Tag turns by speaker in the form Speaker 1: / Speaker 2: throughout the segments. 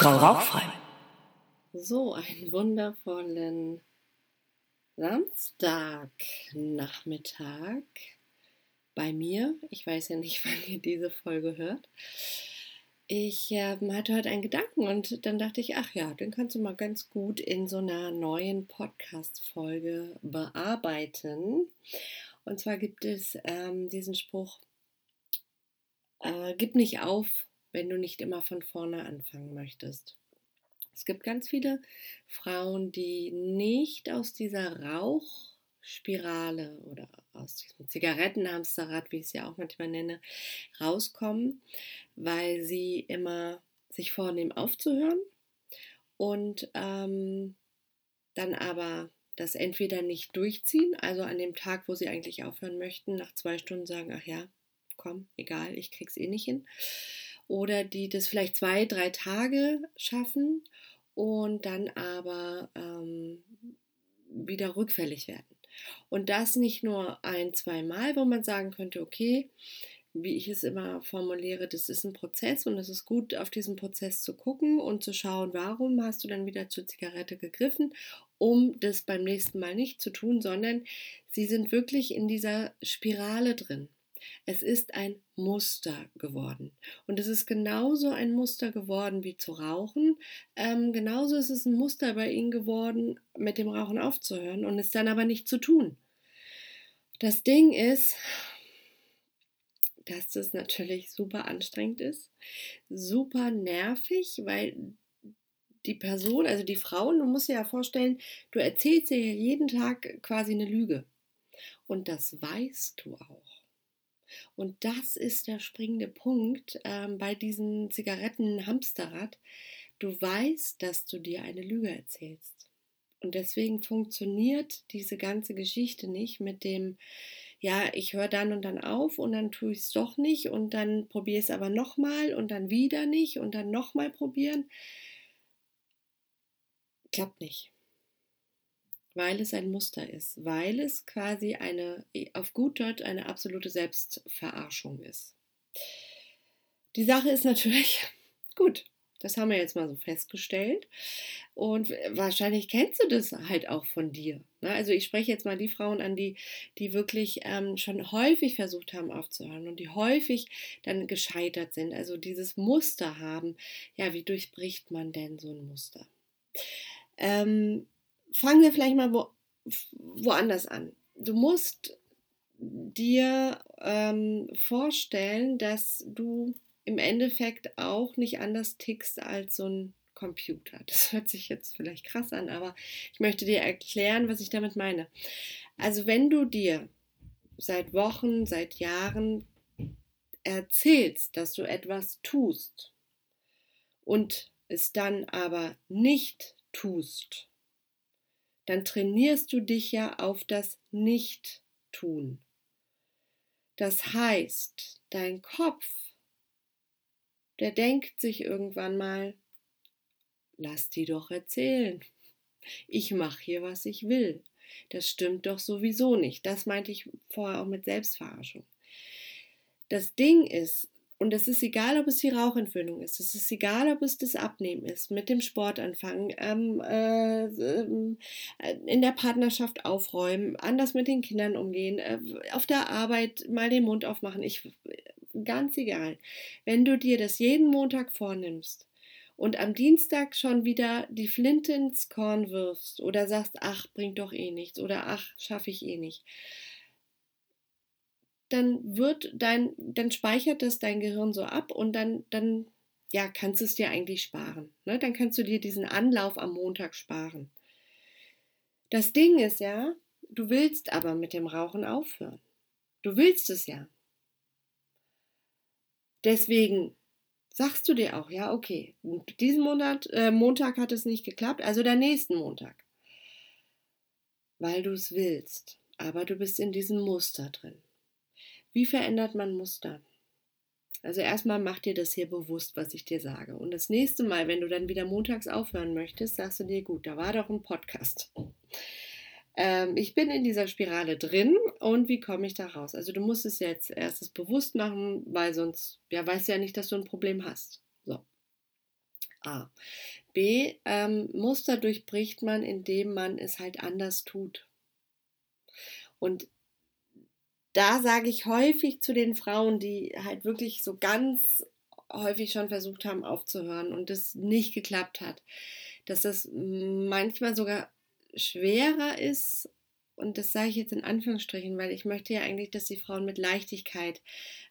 Speaker 1: Frau Rauchfrei.
Speaker 2: So, einen wundervollen Samstagnachmittag bei mir. Ich weiß ja nicht, wann ihr diese Folge hört. Ich äh, hatte heute einen Gedanken und dann dachte ich, ach ja, den kannst du mal ganz gut in so einer neuen Podcast-Folge bearbeiten. Und zwar gibt es ähm, diesen Spruch, äh, gib nicht auf, wenn du nicht immer von vorne anfangen möchtest. Es gibt ganz viele Frauen, die nicht aus dieser Rauchspirale oder aus diesem Zigarettenhamsterrad, wie ich es ja auch manchmal nenne, rauskommen, weil sie immer sich vornehmen aufzuhören und ähm, dann aber das entweder nicht durchziehen, also an dem Tag, wo sie eigentlich aufhören möchten, nach zwei Stunden sagen, ach ja, komm, egal, ich krieg's eh nicht hin. Oder die das vielleicht zwei, drei Tage schaffen und dann aber ähm, wieder rückfällig werden. Und das nicht nur ein, zwei Mal, wo man sagen könnte, okay, wie ich es immer formuliere, das ist ein Prozess und es ist gut, auf diesen Prozess zu gucken und zu schauen, warum hast du dann wieder zur Zigarette gegriffen, um das beim nächsten Mal nicht zu tun, sondern sie sind wirklich in dieser Spirale drin. Es ist ein Muster geworden. Und es ist genauso ein Muster geworden wie zu rauchen. Ähm, genauso ist es ein Muster bei ihnen geworden, mit dem Rauchen aufzuhören und es dann aber nicht zu tun. Das Ding ist, dass das natürlich super anstrengend ist, super nervig, weil die Person, also die Frauen, du musst dir ja vorstellen, du erzählst dir jeden Tag quasi eine Lüge. Und das weißt du auch. Und das ist der springende Punkt ähm, bei diesem Zigaretten-Hamsterrad. Du weißt, dass du dir eine Lüge erzählst. Und deswegen funktioniert diese ganze Geschichte nicht mit dem, ja, ich höre dann und dann auf und dann tue ich es doch nicht und dann probiere es aber nochmal und dann wieder nicht und dann nochmal probieren. Klappt nicht weil es ein Muster ist, weil es quasi eine, auf gut Deutsch, eine absolute Selbstverarschung ist. Die Sache ist natürlich, gut, das haben wir jetzt mal so festgestellt. Und wahrscheinlich kennst du das halt auch von dir. Ne? Also ich spreche jetzt mal die Frauen an, die, die wirklich ähm, schon häufig versucht haben aufzuhören und die häufig dann gescheitert sind. Also dieses Muster haben. Ja, wie durchbricht man denn so ein Muster? Ähm, fangen wir vielleicht mal wo, woanders an. Du musst dir ähm, vorstellen, dass du im Endeffekt auch nicht anders tickst als so ein Computer. Das hört sich jetzt vielleicht krass an, aber ich möchte dir erklären, was ich damit meine. Also wenn du dir seit Wochen, seit Jahren erzählst, dass du etwas tust und es dann aber nicht tust, dann trainierst du dich ja auf das Nicht-Tun. Das heißt, dein Kopf, der denkt sich irgendwann mal, lass die doch erzählen. Ich mache hier, was ich will. Das stimmt doch sowieso nicht. Das meinte ich vorher auch mit Selbstverarschung. Das Ding ist, und es ist egal, ob es die Rauchentwöhnung ist, es ist egal, ob es das Abnehmen ist, mit dem Sport anfangen, ähm, äh, äh, in der Partnerschaft aufräumen, anders mit den Kindern umgehen, äh, auf der Arbeit mal den Mund aufmachen. Ich, ganz egal. Wenn du dir das jeden Montag vornimmst und am Dienstag schon wieder die Flinte ins Korn wirfst oder sagst, ach, bringt doch eh nichts oder ach, schaffe ich eh nicht dann wird dein, dann speichert das dein Gehirn so ab und dann, dann ja, kannst du es dir eigentlich sparen. Ne? Dann kannst du dir diesen Anlauf am Montag sparen. Das Ding ist ja, du willst aber mit dem Rauchen aufhören. Du willst es ja. Deswegen sagst du dir auch, ja, okay, diesen Monat, äh, Montag hat es nicht geklappt, also der nächsten Montag. Weil du es willst, aber du bist in diesem Muster drin. Wie verändert man Muster? Also erstmal mach dir das hier bewusst, was ich dir sage. Und das nächste Mal, wenn du dann wieder montags aufhören möchtest, sagst du dir, gut, da war doch ein Podcast. Ähm, ich bin in dieser Spirale drin und wie komme ich da raus? Also du musst es jetzt erstes bewusst machen, weil sonst, ja, weißt du ja nicht, dass du ein Problem hast. So. A. B. Ähm, Muster durchbricht man, indem man es halt anders tut. Und da sage ich häufig zu den Frauen, die halt wirklich so ganz häufig schon versucht haben aufzuhören und es nicht geklappt hat, dass es manchmal sogar schwerer ist, und das sage ich jetzt in Anführungsstrichen, weil ich möchte ja eigentlich, dass die Frauen mit Leichtigkeit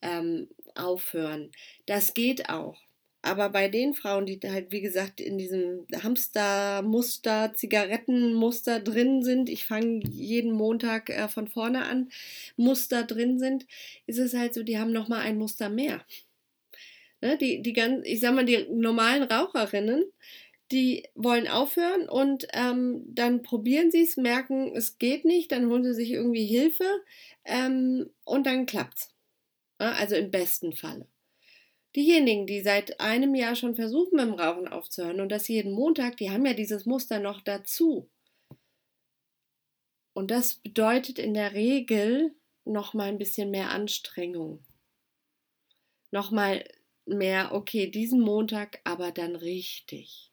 Speaker 2: ähm, aufhören. Das geht auch. Aber bei den Frauen, die halt, wie gesagt, in diesem Hamstermuster, Zigarettenmuster drin sind, ich fange jeden Montag äh, von vorne an, Muster drin sind, ist es halt so, die haben nochmal ein Muster mehr. Ne, die, die ganz, ich sag mal, die normalen Raucherinnen, die wollen aufhören und ähm, dann probieren sie es, merken, es geht nicht, dann holen sie sich irgendwie Hilfe ähm, und dann klappt's. Ja, also im besten Falle. Diejenigen, die seit einem Jahr schon versuchen, mit dem Rauchen aufzuhören und das jeden Montag, die haben ja dieses Muster noch dazu. Und das bedeutet in der Regel noch mal ein bisschen mehr Anstrengung. Noch mal mehr, okay, diesen Montag, aber dann richtig.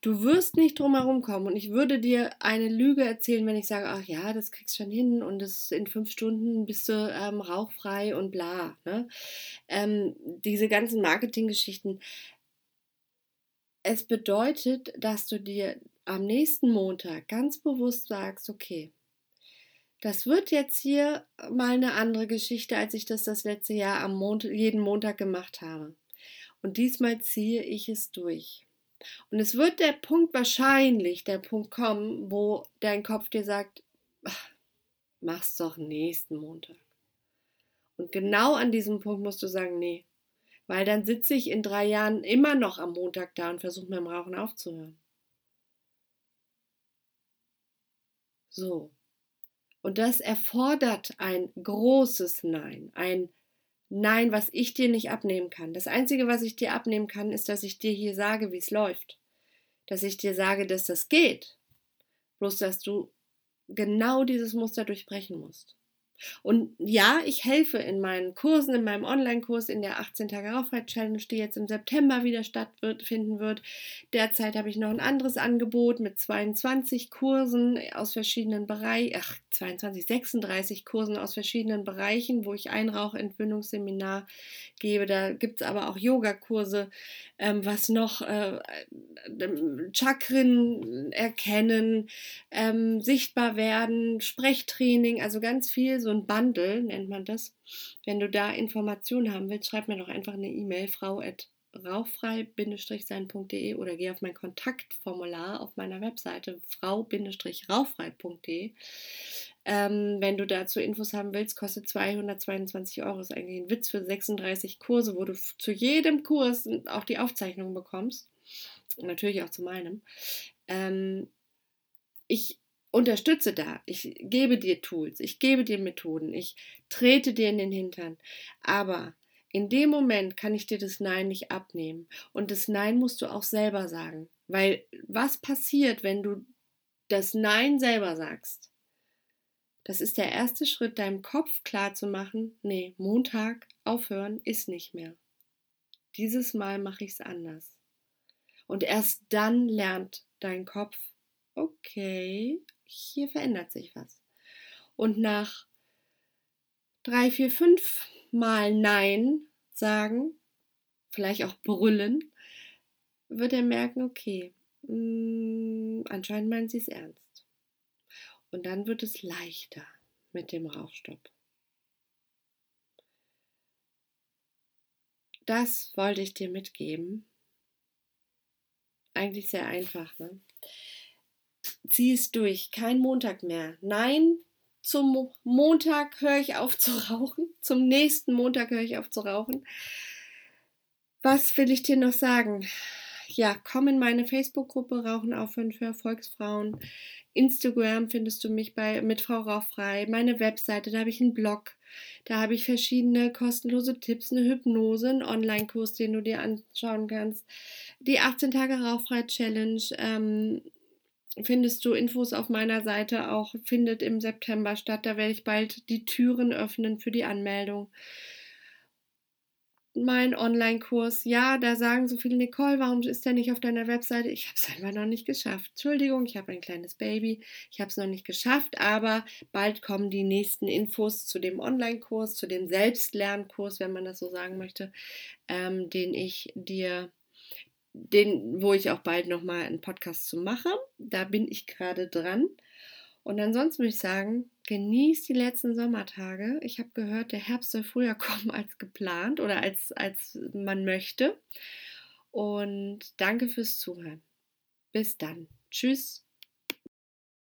Speaker 2: Du wirst nicht drum herum kommen und ich würde dir eine Lüge erzählen, wenn ich sage, ach ja, das kriegst du schon hin und das in fünf Stunden bist du ähm, rauchfrei und bla. Ne? Ähm, diese ganzen Marketinggeschichten. Es bedeutet, dass du dir am nächsten Montag ganz bewusst sagst, okay, das wird jetzt hier mal eine andere Geschichte, als ich das das letzte Jahr am Montag, jeden Montag gemacht habe. Und diesmal ziehe ich es durch. Und es wird der Punkt wahrscheinlich, der Punkt kommen, wo dein Kopf dir sagt, mach's doch nächsten Montag. Und genau an diesem Punkt musst du sagen, nee. Weil dann sitze ich in drei Jahren immer noch am Montag da und versuche mit dem Rauchen aufzuhören. So. Und das erfordert ein großes Nein, ein Nein, was ich dir nicht abnehmen kann. Das Einzige, was ich dir abnehmen kann, ist, dass ich dir hier sage, wie es läuft. Dass ich dir sage, dass das geht. Bloß, dass du genau dieses Muster durchbrechen musst. Und ja, ich helfe in meinen Kursen, in meinem Online-Kurs, in der 18 Tage Rauchfrei-Challenge, die jetzt im September wieder stattfinden wird. Derzeit habe ich noch ein anderes Angebot mit 22 Kursen aus verschiedenen Bereichen, ach, 22, 36 Kursen aus verschiedenen Bereichen, wo ich ein Rauchentwöhnungsseminar gebe. Da gibt es aber auch Yogakurse, ähm, was noch äh, Chakren erkennen, ähm, sichtbar werden, Sprechtraining, also ganz viel, so ein Bundle nennt man das. Wenn du da Informationen haben willst, schreib mir doch einfach eine E-Mail, frau rauchfrei-sein.de oder geh auf mein Kontaktformular auf meiner Webseite frau-rauchfrei.de. Ähm, wenn du dazu Infos haben willst, kostet 222 Euro. Ist eigentlich ein Witz für 36 Kurse, wo du zu jedem Kurs auch die Aufzeichnung bekommst. Natürlich auch zu meinem. Ähm, ich unterstütze da. Ich gebe dir Tools, ich gebe dir Methoden, ich trete dir in den Hintern. Aber in dem Moment kann ich dir das Nein nicht abnehmen. Und das Nein musst du auch selber sagen. Weil was passiert, wenn du das Nein selber sagst? Das ist der erste Schritt, deinem Kopf klar zu machen, nee, Montag aufhören ist nicht mehr. Dieses Mal mache ich es anders. Und erst dann lernt dein Kopf, okay, hier verändert sich was. Und nach drei, vier, fünf Mal Nein sagen, vielleicht auch brüllen, wird er merken, okay, mh, mm, anscheinend meinen sie es ernst. Und dann wird es leichter mit dem Rauchstopp. Das wollte ich dir mitgeben. Eigentlich sehr einfach. Ne? Zieh es durch. Kein Montag mehr. Nein, zum Montag höre ich auf zu rauchen. Zum nächsten Montag höre ich auf zu rauchen. Was will ich dir noch sagen? Ja, komm in meine Facebook-Gruppe Rauchen aufhören für Erfolgsfrauen. Instagram findest du mich bei mit Frau Rauchfrei, meine Webseite, da habe ich einen Blog, da habe ich verschiedene kostenlose Tipps, eine Hypnose, einen Online-Kurs, den du dir anschauen kannst. Die 18 Tage Rauchfrei Challenge ähm, findest du Infos auf meiner Seite auch, findet im September statt. Da werde ich bald die Türen öffnen für die Anmeldung. mein Online-Kurs. Ja, da sagen so viele, Nicole, warum ist der nicht auf deiner Webseite? Ich habe es einfach noch nicht geschafft. Entschuldigung, ich habe ein kleines Baby. Ich habe es noch nicht geschafft, aber bald kommen die nächsten Infos zu dem Online-Kurs, zu dem Selbstlernkurs, wenn man das so sagen möchte, ähm, den ich dir den, wo ich auch bald nochmal einen Podcast zu mache. Da bin ich gerade dran. Und ansonsten würde ich sagen, genießt die letzten Sommertage. Ich habe gehört, der Herbst soll früher kommen als geplant oder als, als man möchte. Und danke fürs Zuhören. Bis dann. Tschüss.